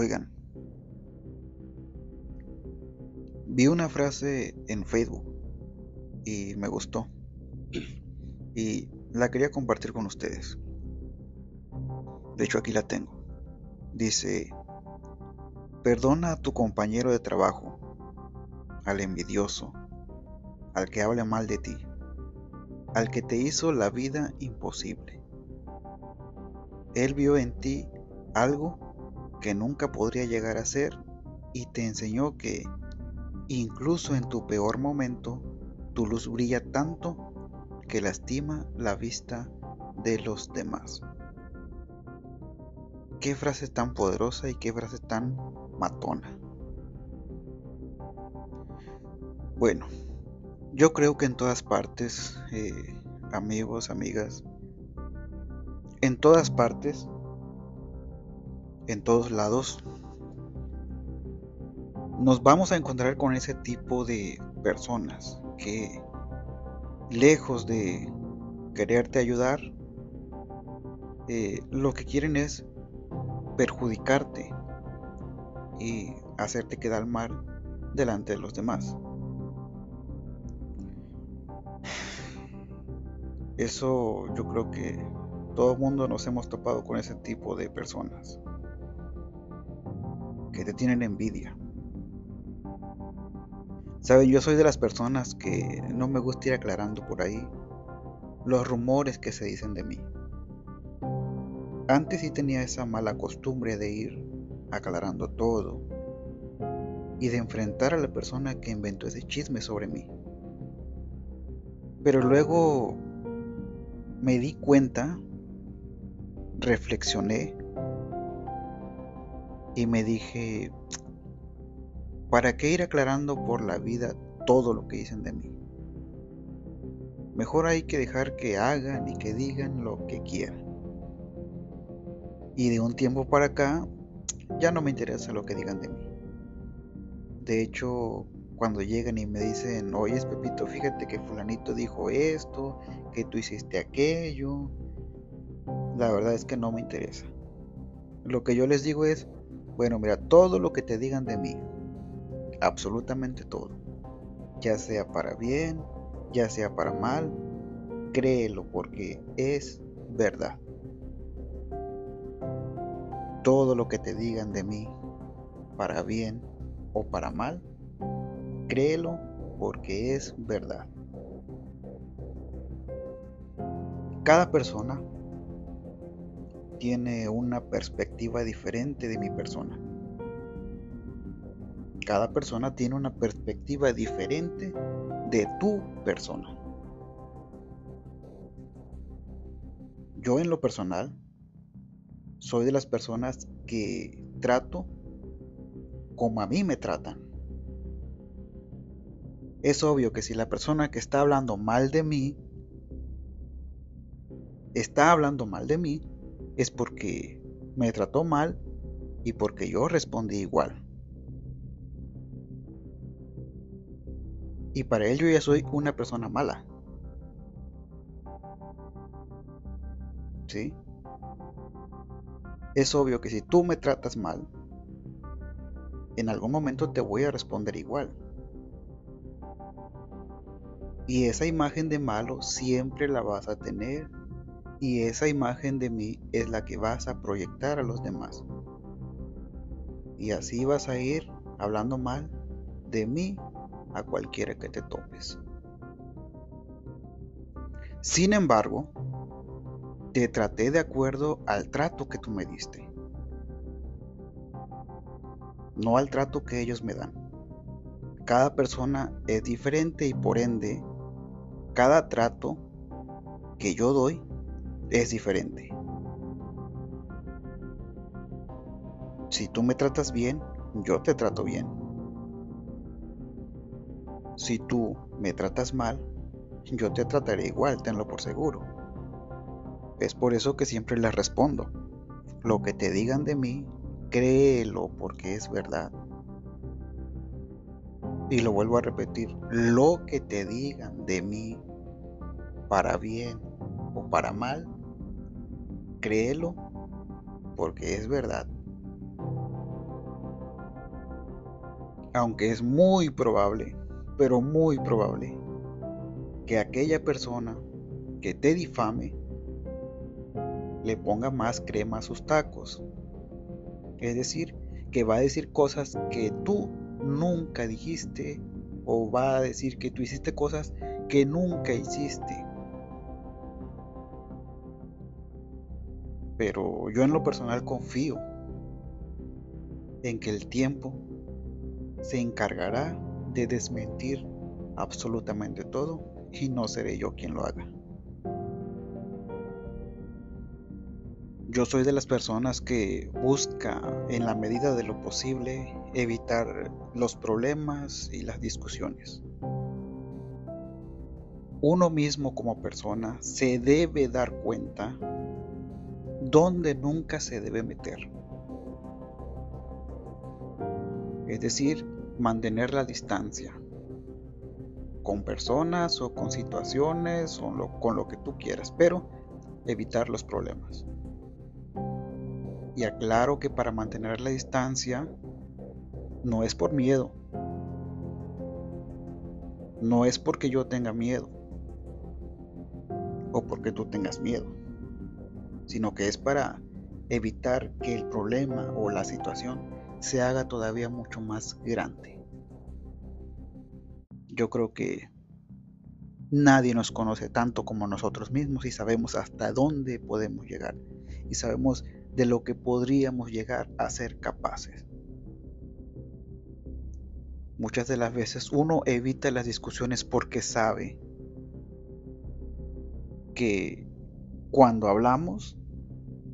Oigan, vi una frase en Facebook y me gustó y la quería compartir con ustedes. De hecho aquí la tengo. Dice, perdona a tu compañero de trabajo, al envidioso, al que hable mal de ti, al que te hizo la vida imposible. Él vio en ti algo que nunca podría llegar a ser y te enseñó que, incluso en tu peor momento, tu luz brilla tanto que lastima la vista de los demás. Qué frase tan poderosa y qué frase tan matona. Bueno, yo creo que en todas partes, eh, amigos, amigas, en todas partes en todos lados, nos vamos a encontrar con ese tipo de personas que lejos de quererte ayudar, eh, lo que quieren es perjudicarte y hacerte quedar mal delante de los demás. Eso yo creo que todo el mundo nos hemos topado con ese tipo de personas que te tienen envidia. Saben, yo soy de las personas que no me gusta ir aclarando por ahí los rumores que se dicen de mí. Antes sí tenía esa mala costumbre de ir aclarando todo y de enfrentar a la persona que inventó ese chisme sobre mí. Pero luego me di cuenta, reflexioné y me dije, ¿para qué ir aclarando por la vida todo lo que dicen de mí? Mejor hay que dejar que hagan y que digan lo que quieran. Y de un tiempo para acá ya no me interesa lo que digan de mí. De hecho, cuando llegan y me dicen, oye Pepito, fíjate que fulanito dijo esto, que tú hiciste aquello, la verdad es que no me interesa. Lo que yo les digo es, bueno, mira, todo lo que te digan de mí, absolutamente todo, ya sea para bien, ya sea para mal, créelo porque es verdad. Todo lo que te digan de mí, para bien o para mal, créelo porque es verdad. Cada persona tiene una perspectiva diferente de mi persona. Cada persona tiene una perspectiva diferente de tu persona. Yo en lo personal soy de las personas que trato como a mí me tratan. Es obvio que si la persona que está hablando mal de mí está hablando mal de mí, es porque me trató mal y porque yo respondí igual. Y para él yo ya soy una persona mala. ¿Sí? Es obvio que si tú me tratas mal, en algún momento te voy a responder igual. Y esa imagen de malo siempre la vas a tener y esa imagen de mí es la que vas a proyectar a los demás. Y así vas a ir hablando mal de mí a cualquiera que te topes. Sin embargo, te traté de acuerdo al trato que tú me diste, no al trato que ellos me dan. Cada persona es diferente y por ende, cada trato que yo doy es diferente. Si tú me tratas bien, yo te trato bien. Si tú me tratas mal, yo te trataré igual, tenlo por seguro. Es por eso que siempre les respondo. Lo que te digan de mí, créelo porque es verdad. Y lo vuelvo a repetir, lo que te digan de mí, para bien o para mal, créelo porque es verdad. aunque es muy probable, pero muy probable, que aquella persona que te difame le ponga más crema a sus tacos. Es decir, que va a decir cosas que tú nunca dijiste o va a decir que tú hiciste cosas que nunca hiciste. Pero yo en lo personal confío en que el tiempo se encargará de desmentir absolutamente todo y no seré yo quien lo haga. Yo soy de las personas que busca en la medida de lo posible evitar los problemas y las discusiones. Uno mismo como persona se debe dar cuenta donde nunca se debe meter. Es decir, mantener la distancia con personas o con situaciones o con lo que tú quieras, pero evitar los problemas. Y aclaro que para mantener la distancia no es por miedo. No es porque yo tenga miedo o porque tú tengas miedo, sino que es para evitar que el problema o la situación se haga todavía mucho más grande. Yo creo que nadie nos conoce tanto como nosotros mismos y sabemos hasta dónde podemos llegar y sabemos de lo que podríamos llegar a ser capaces. Muchas de las veces uno evita las discusiones porque sabe que cuando hablamos,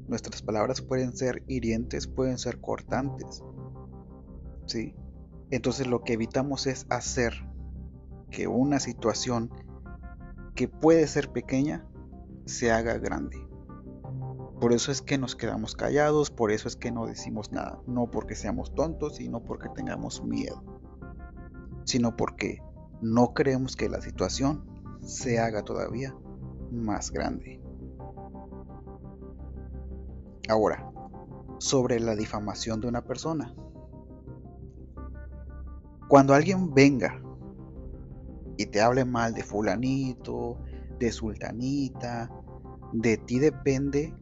nuestras palabras pueden ser hirientes, pueden ser cortantes. ¿Sí? Entonces lo que evitamos es hacer que una situación que puede ser pequeña se haga grande. Por eso es que nos quedamos callados, por eso es que no decimos nada. No porque seamos tontos y no porque tengamos miedo, sino porque no creemos que la situación se haga todavía más grande. Ahora, sobre la difamación de una persona. Cuando alguien venga y te hable mal de fulanito, de sultanita, de ti depende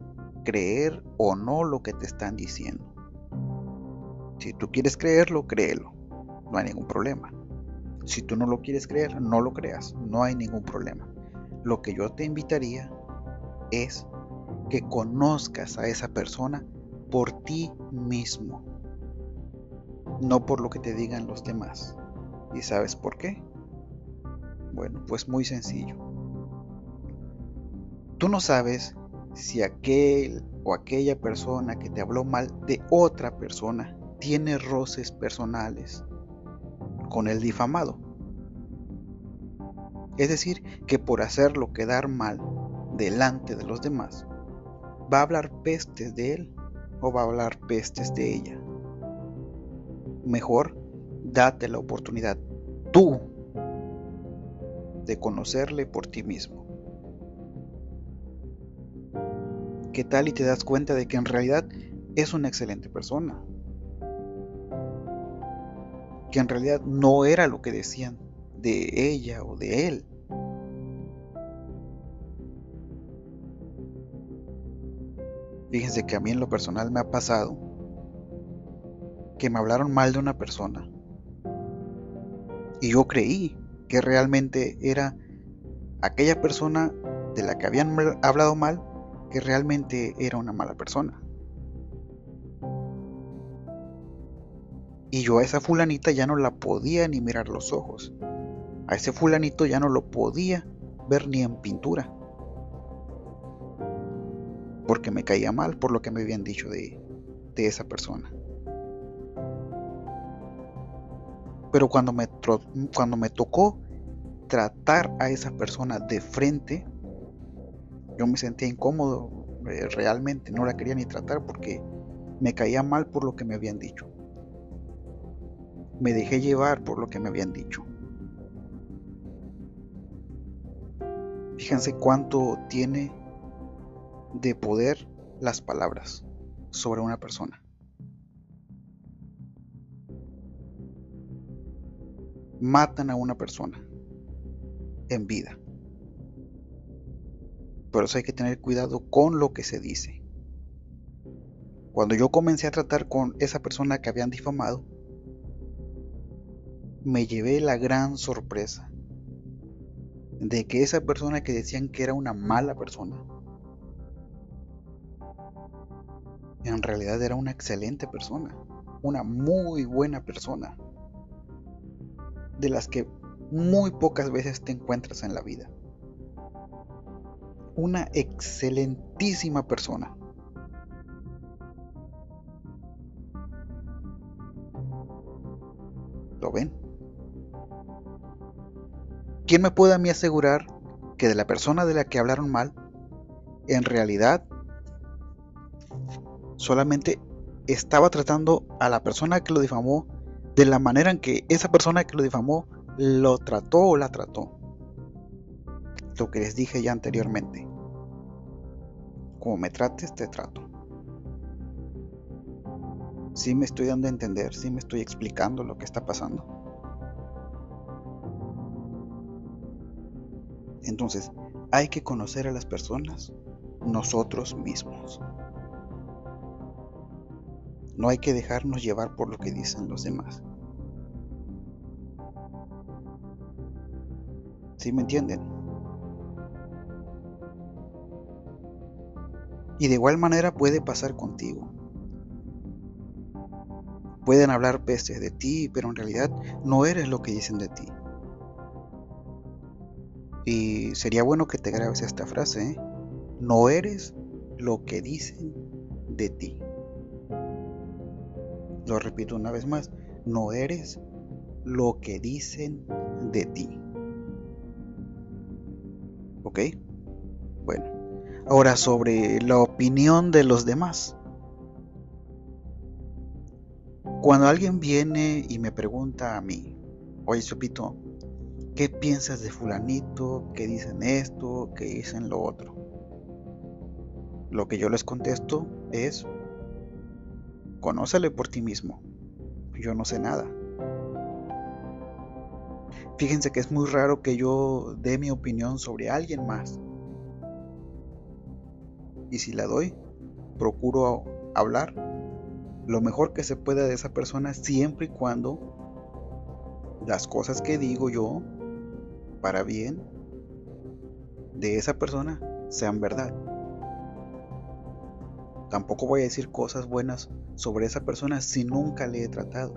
creer o no lo que te están diciendo. Si tú quieres creerlo, créelo. No hay ningún problema. Si tú no lo quieres creer, no lo creas. No hay ningún problema. Lo que yo te invitaría es que conozcas a esa persona por ti mismo. No por lo que te digan los demás. ¿Y sabes por qué? Bueno, pues muy sencillo. Tú no sabes si aquel o aquella persona que te habló mal de otra persona tiene roces personales con el difamado. Es decir, que por hacerlo quedar mal delante de los demás, va a hablar pestes de él o va a hablar pestes de ella. Mejor date la oportunidad tú de conocerle por ti mismo. ¿Qué tal y te das cuenta de que en realidad es una excelente persona? Que en realidad no era lo que decían de ella o de él. Fíjense que a mí en lo personal me ha pasado que me hablaron mal de una persona. Y yo creí que realmente era aquella persona de la que habían hablado mal que realmente era una mala persona. Y yo a esa fulanita ya no la podía ni mirar los ojos. A ese fulanito ya no lo podía ver ni en pintura. Porque me caía mal por lo que me habían dicho de, esa persona. Pero cuando me, cuando me tocó tratar a esa persona de frente, yo me sentía incómodo, realmente no la quería ni tratar porque me caía mal por lo que me habían dicho. Me dejé llevar por lo que me habían dicho. Fíjense cuánto tiene de poder las palabras sobre una persona. matan a una persona en vida. Por eso hay que tener cuidado con lo que se dice. Cuando yo comencé a tratar con esa persona que habían difamado, me llevé la gran sorpresa de que esa persona que decían que era una mala persona, en realidad era una excelente persona, una muy buena persona, de las que muy pocas veces te encuentras en la vida. Una excelentísima persona. ¿Lo ven? ¿Quién me puede a mí asegurar que de la persona de la que hablaron mal, en realidad solamente estaba tratando a la persona que lo difamó de la manera en que esa persona que lo difamó lo trató o la trató? Lo que les dije ya anteriormente. Como me trates, te trato. Sí me estoy dando a entender, sí me estoy explicando lo que está pasando. Entonces, hay que conocer a las personas nosotros mismos. No hay que dejarnos llevar por lo que dicen los demás. ¿Sí me entienden? Y de igual manera puede pasar contigo. Pueden hablar pestes de ti, pero en realidad no eres lo que dicen de ti. Y sería bueno que te grabes esta frase. ¿eh? No eres lo que dicen de ti. Lo repito una vez más. No eres lo que dicen de ti. ¿Ok? Bueno. Ahora sobre la opinión de los demás. Cuando alguien viene y me pregunta a mí, oye, Sopito, ¿Qué piensas de fulanito? ¿Qué dicen esto? ¿Qué dicen lo otro? Lo que yo les contesto es, conócele por ti mismo. Yo no sé nada. Fíjense que es muy raro que yo dé mi opinión sobre alguien más. Y si la doy, procuro hablar lo mejor que se pueda de esa persona siempre y cuando las cosas que digo yo para bien de esa persona sean verdad. Tampoco voy a decir cosas buenas sobre esa persona si nunca le he tratado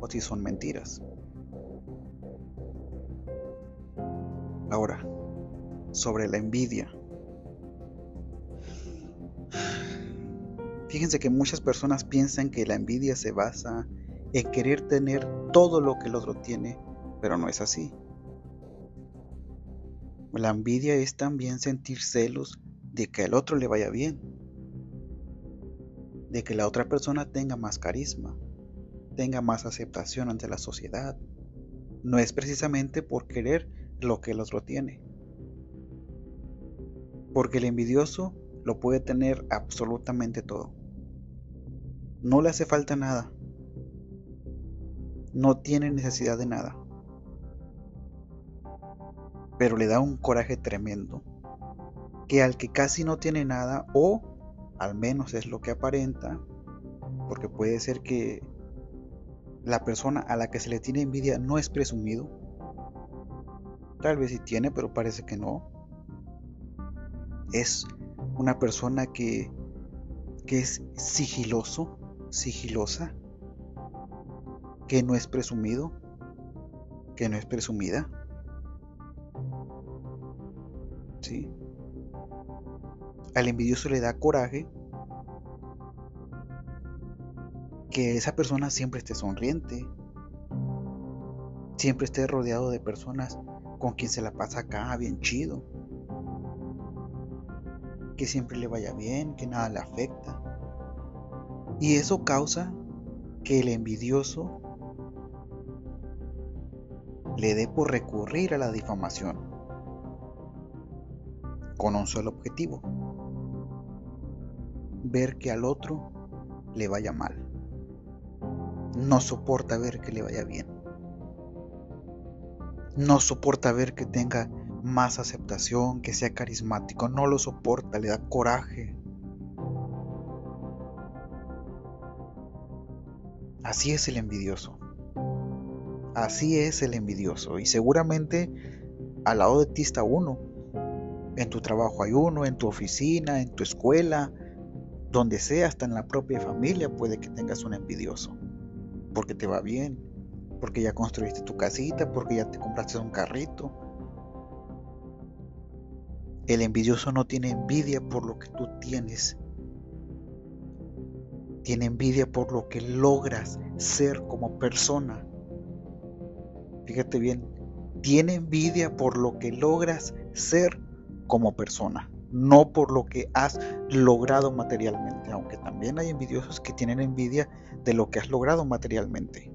o si son mentiras. Ahora, sobre la envidia. Fíjense que muchas personas piensan que la envidia se basa en querer tener todo lo que el otro tiene, pero no es así. La envidia es también sentir celos de que al otro le vaya bien, de que la otra persona tenga más carisma, tenga más aceptación ante la sociedad. No es precisamente por querer lo que el otro tiene. Porque el envidioso lo puede tener absolutamente todo. No le hace falta nada. No tiene necesidad de nada pero le da un coraje tremendo, que al que casi no tiene nada, o al menos es lo que aparenta, porque puede ser que la persona a la que se le tiene envidia no es presumido, tal vez sí tiene, pero parece que no, es una persona que, que es sigiloso, sigilosa, que no es presumido, que no es presumida. Al envidioso le da coraje que esa persona siempre esté sonriente, siempre esté rodeado de personas con quien se la pasa acá bien chido, que siempre le vaya bien, que nada le afecta. Y eso causa que el envidioso le dé por recurrir a la difamación con un solo objetivo, ver que al otro le vaya mal. No soporta ver que le vaya bien. no soporta ver que tenga más aceptación, que sea carismático, no lo soporta, le da coraje. Así es el envidioso. Así es el envidioso. Y seguramente al lado de ti está uno. En tu trabajo hay uno, en tu oficina, en tu escuela, donde sea, hasta en la propia familia puede que tengas un envidioso. Porque te va bien, porque ya construiste tu casita, porque ya te compraste un carrito. El envidioso no tiene envidia por lo que tú tienes. Tiene envidia por lo que logras ser como persona. Fíjate bien, tiene envidia por lo que logras ser como persona, no por lo que has logrado materialmente, aunque también hay envidiosos que tienen envidia de lo que has logrado materialmente.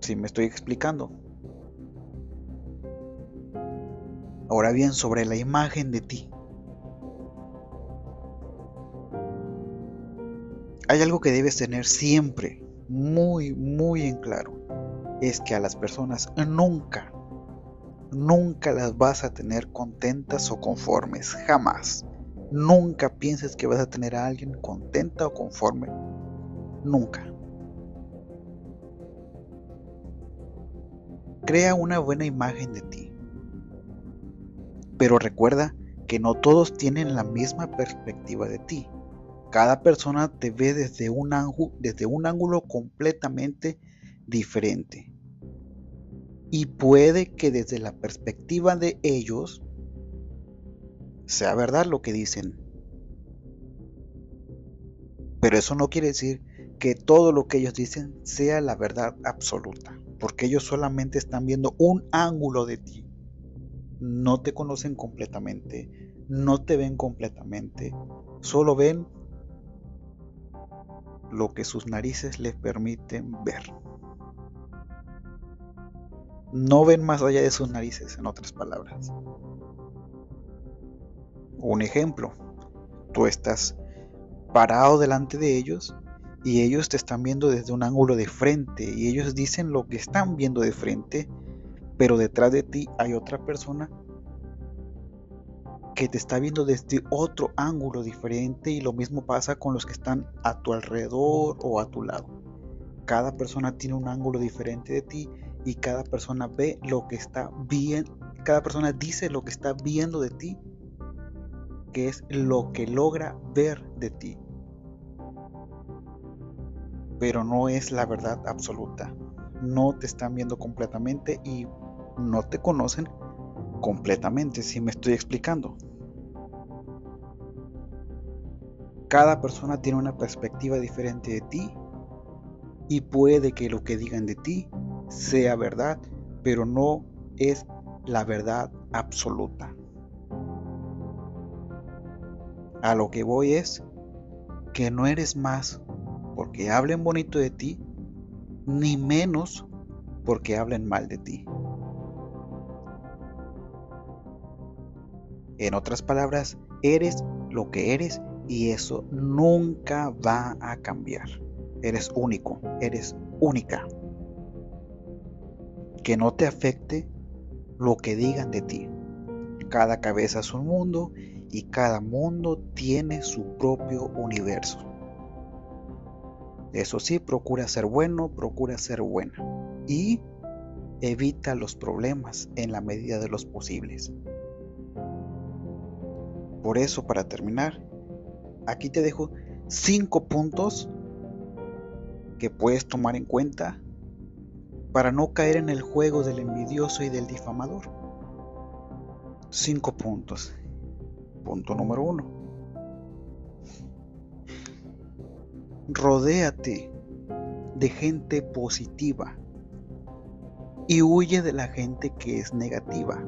Si me estoy explicando. Ahora bien, sobre la imagen de ti. Hay algo que debes tener siempre muy, muy en claro es que a las personas nunca, nunca las vas a tener contentas o conformes, jamás. Nunca pienses que vas a tener a alguien contenta o conforme, nunca. Crea una buena imagen de ti. Pero recuerda que no todos tienen la misma perspectiva de ti. Cada persona te ve desde un, desde un ángulo completamente diferente. Y puede que desde la perspectiva de ellos sea verdad lo que dicen. Pero eso no quiere decir que todo lo que ellos dicen sea la verdad absoluta, porque ellos solamente están viendo un ángulo de ti. No te conocen completamente, no te ven completamente, solo ven lo que sus narices les permiten ver no ven más allá de sus narices, en otras palabras. Un ejemplo, tú estás parado delante de ellos y ellos te están viendo desde un ángulo de frente y ellos dicen lo que están viendo de frente, pero detrás de ti hay otra persona que te está viendo desde otro ángulo diferente y lo mismo pasa con los que están a tu alrededor o a tu lado. Cada persona tiene un ángulo diferente de ti y cada persona ve lo que está viendo, cada persona dice lo que está viendo de ti, que es lo que logra ver de ti. Pero no es la verdad absoluta. No te están viendo completamente y no te conocen completamente, si me estoy explicando. Cada persona tiene una perspectiva diferente de ti y puede que lo que digan de ti sea verdad, pero no es la verdad absoluta. A lo que voy es que no eres más porque hablen bonito de ti, ni menos porque hablen mal de ti. En otras palabras, eres lo que eres y eso nunca va a cambiar. Eres único, eres única que no te afecte lo que digan de ti. Cada cabeza es un mundo y cada mundo tiene su propio universo. Eso sí, procura ser bueno, procura ser buena y evita los problemas en la medida de los posibles. Por eso, para terminar, aquí te dejo cinco puntos que puedes tomar en cuenta para no caer en el juego del envidioso y del difamador. Cinco puntos. Punto número uno. Rodéate de gente positiva y huye de la gente que es negativa.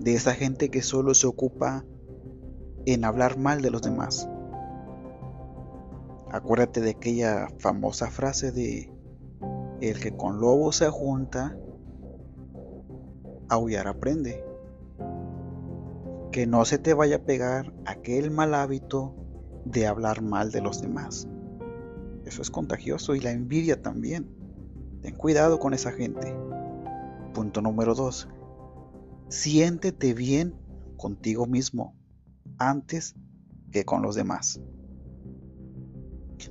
De esa gente que solo se ocupa en hablar mal de los demás. Acuérdate de aquella famosa frase de el que con lobo se junta, aullar aprende. Que no se te vaya a pegar aquel mal hábito de hablar mal de los demás. Eso es contagioso y la envidia también. Ten cuidado con esa gente. Punto número 2. Siéntete bien contigo mismo antes que con los demás.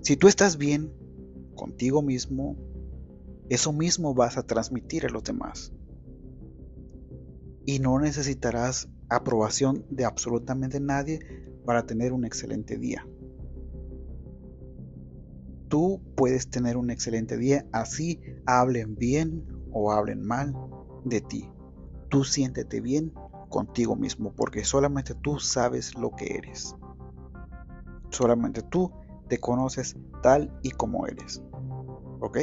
Si tú estás bien contigo mismo, eso mismo vas a transmitir a los demás. Y no necesitarás aprobación de absolutamente nadie para tener un excelente día. Tú puedes tener un excelente día así hablen bien o hablen mal de ti. Tú siéntete bien contigo mismo porque solamente tú sabes lo que eres. Solamente tú te conoces tal y como eres. ¿Ok?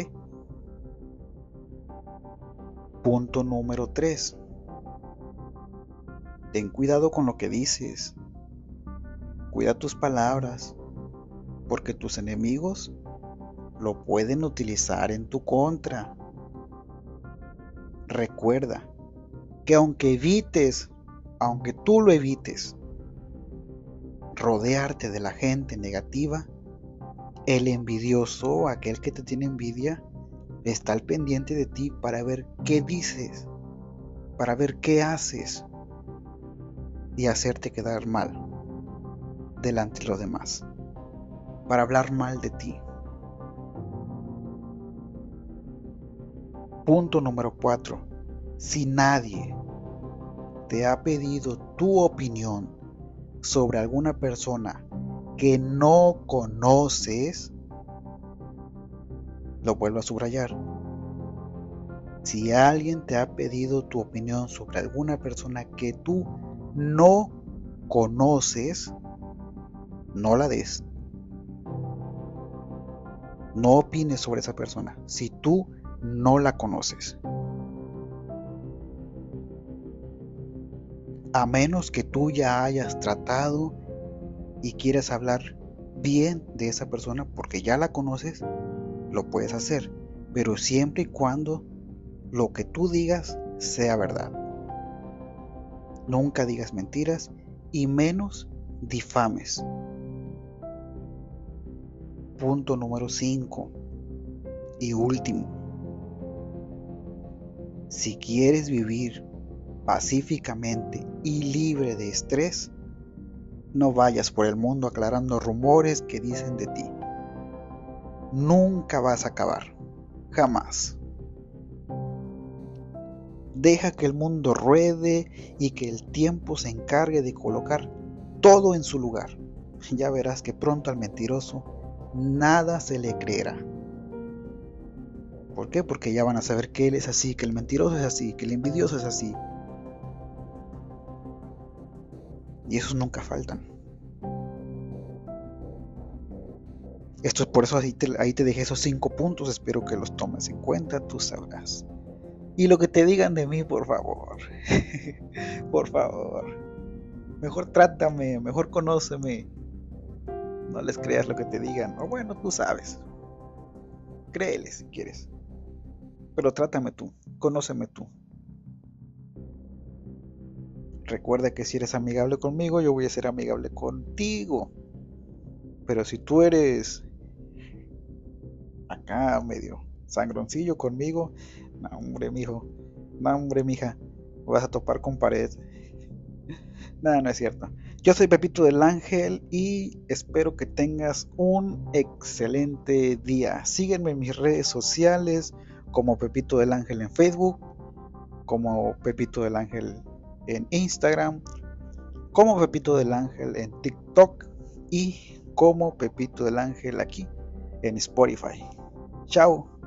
Punto número 3. Ten cuidado con lo que dices. Cuida tus palabras, porque tus enemigos lo pueden utilizar en tu contra. Recuerda que aunque evites, aunque tú lo evites, rodearte de la gente negativa, el envidioso, aquel que te tiene envidia, está al pendiente de ti para ver qué dices, para ver qué haces y hacerte quedar mal delante de los demás, para hablar mal de ti. Punto número 4. Si nadie te ha pedido tu opinión sobre alguna persona que no conoces, lo vuelvo a subrayar. Si alguien te ha pedido tu opinión sobre alguna persona que tú no conoces, no la des. No opines sobre esa persona si tú no la conoces. A menos que tú ya hayas tratado y quieras hablar bien de esa persona porque ya la conoces, lo puedes hacer, pero siempre y cuando lo que tú digas sea verdad. Nunca digas mentiras y menos difames. Punto número 5 y último. Si quieres vivir pacíficamente y libre de estrés, no vayas por el mundo aclarando rumores que dicen de ti. Nunca vas a acabar. Jamás. Deja que el mundo ruede y que el tiempo se encargue de colocar todo en su lugar. Ya verás que pronto al mentiroso nada se le creerá. ¿Por qué? Porque ya van a saber que él es así, que el mentiroso es así, que el envidioso es así. Y esos nunca faltan. Esto es por eso ahí te, dejé esos cinco puntos. Espero que los tomes en cuenta, tú sabrás. Y lo que te digan de mí, por favor. por favor. Mejor trátame, mejor conóceme. No les creas lo que te digan. O bueno, tú sabes. Créeles si quieres. Pero trátame tú, conóceme tú. Recuerda que si eres amigable conmigo, yo voy a ser amigable contigo. Pero si tú eres acá medio sangroncillo conmigo, no, hombre, mijo, no, hombre, mija, vas a topar con pared. Nada, no es cierto. Yo soy Pepito del Ángel y espero que tengas un excelente día. Sígueme en mis redes sociales como Pepito del Ángel en Facebook, como Pepito del Ángel en Instagram, como Pepito del Ángel en TikTok y como Pepito del Ángel aquí en Spotify. Chao.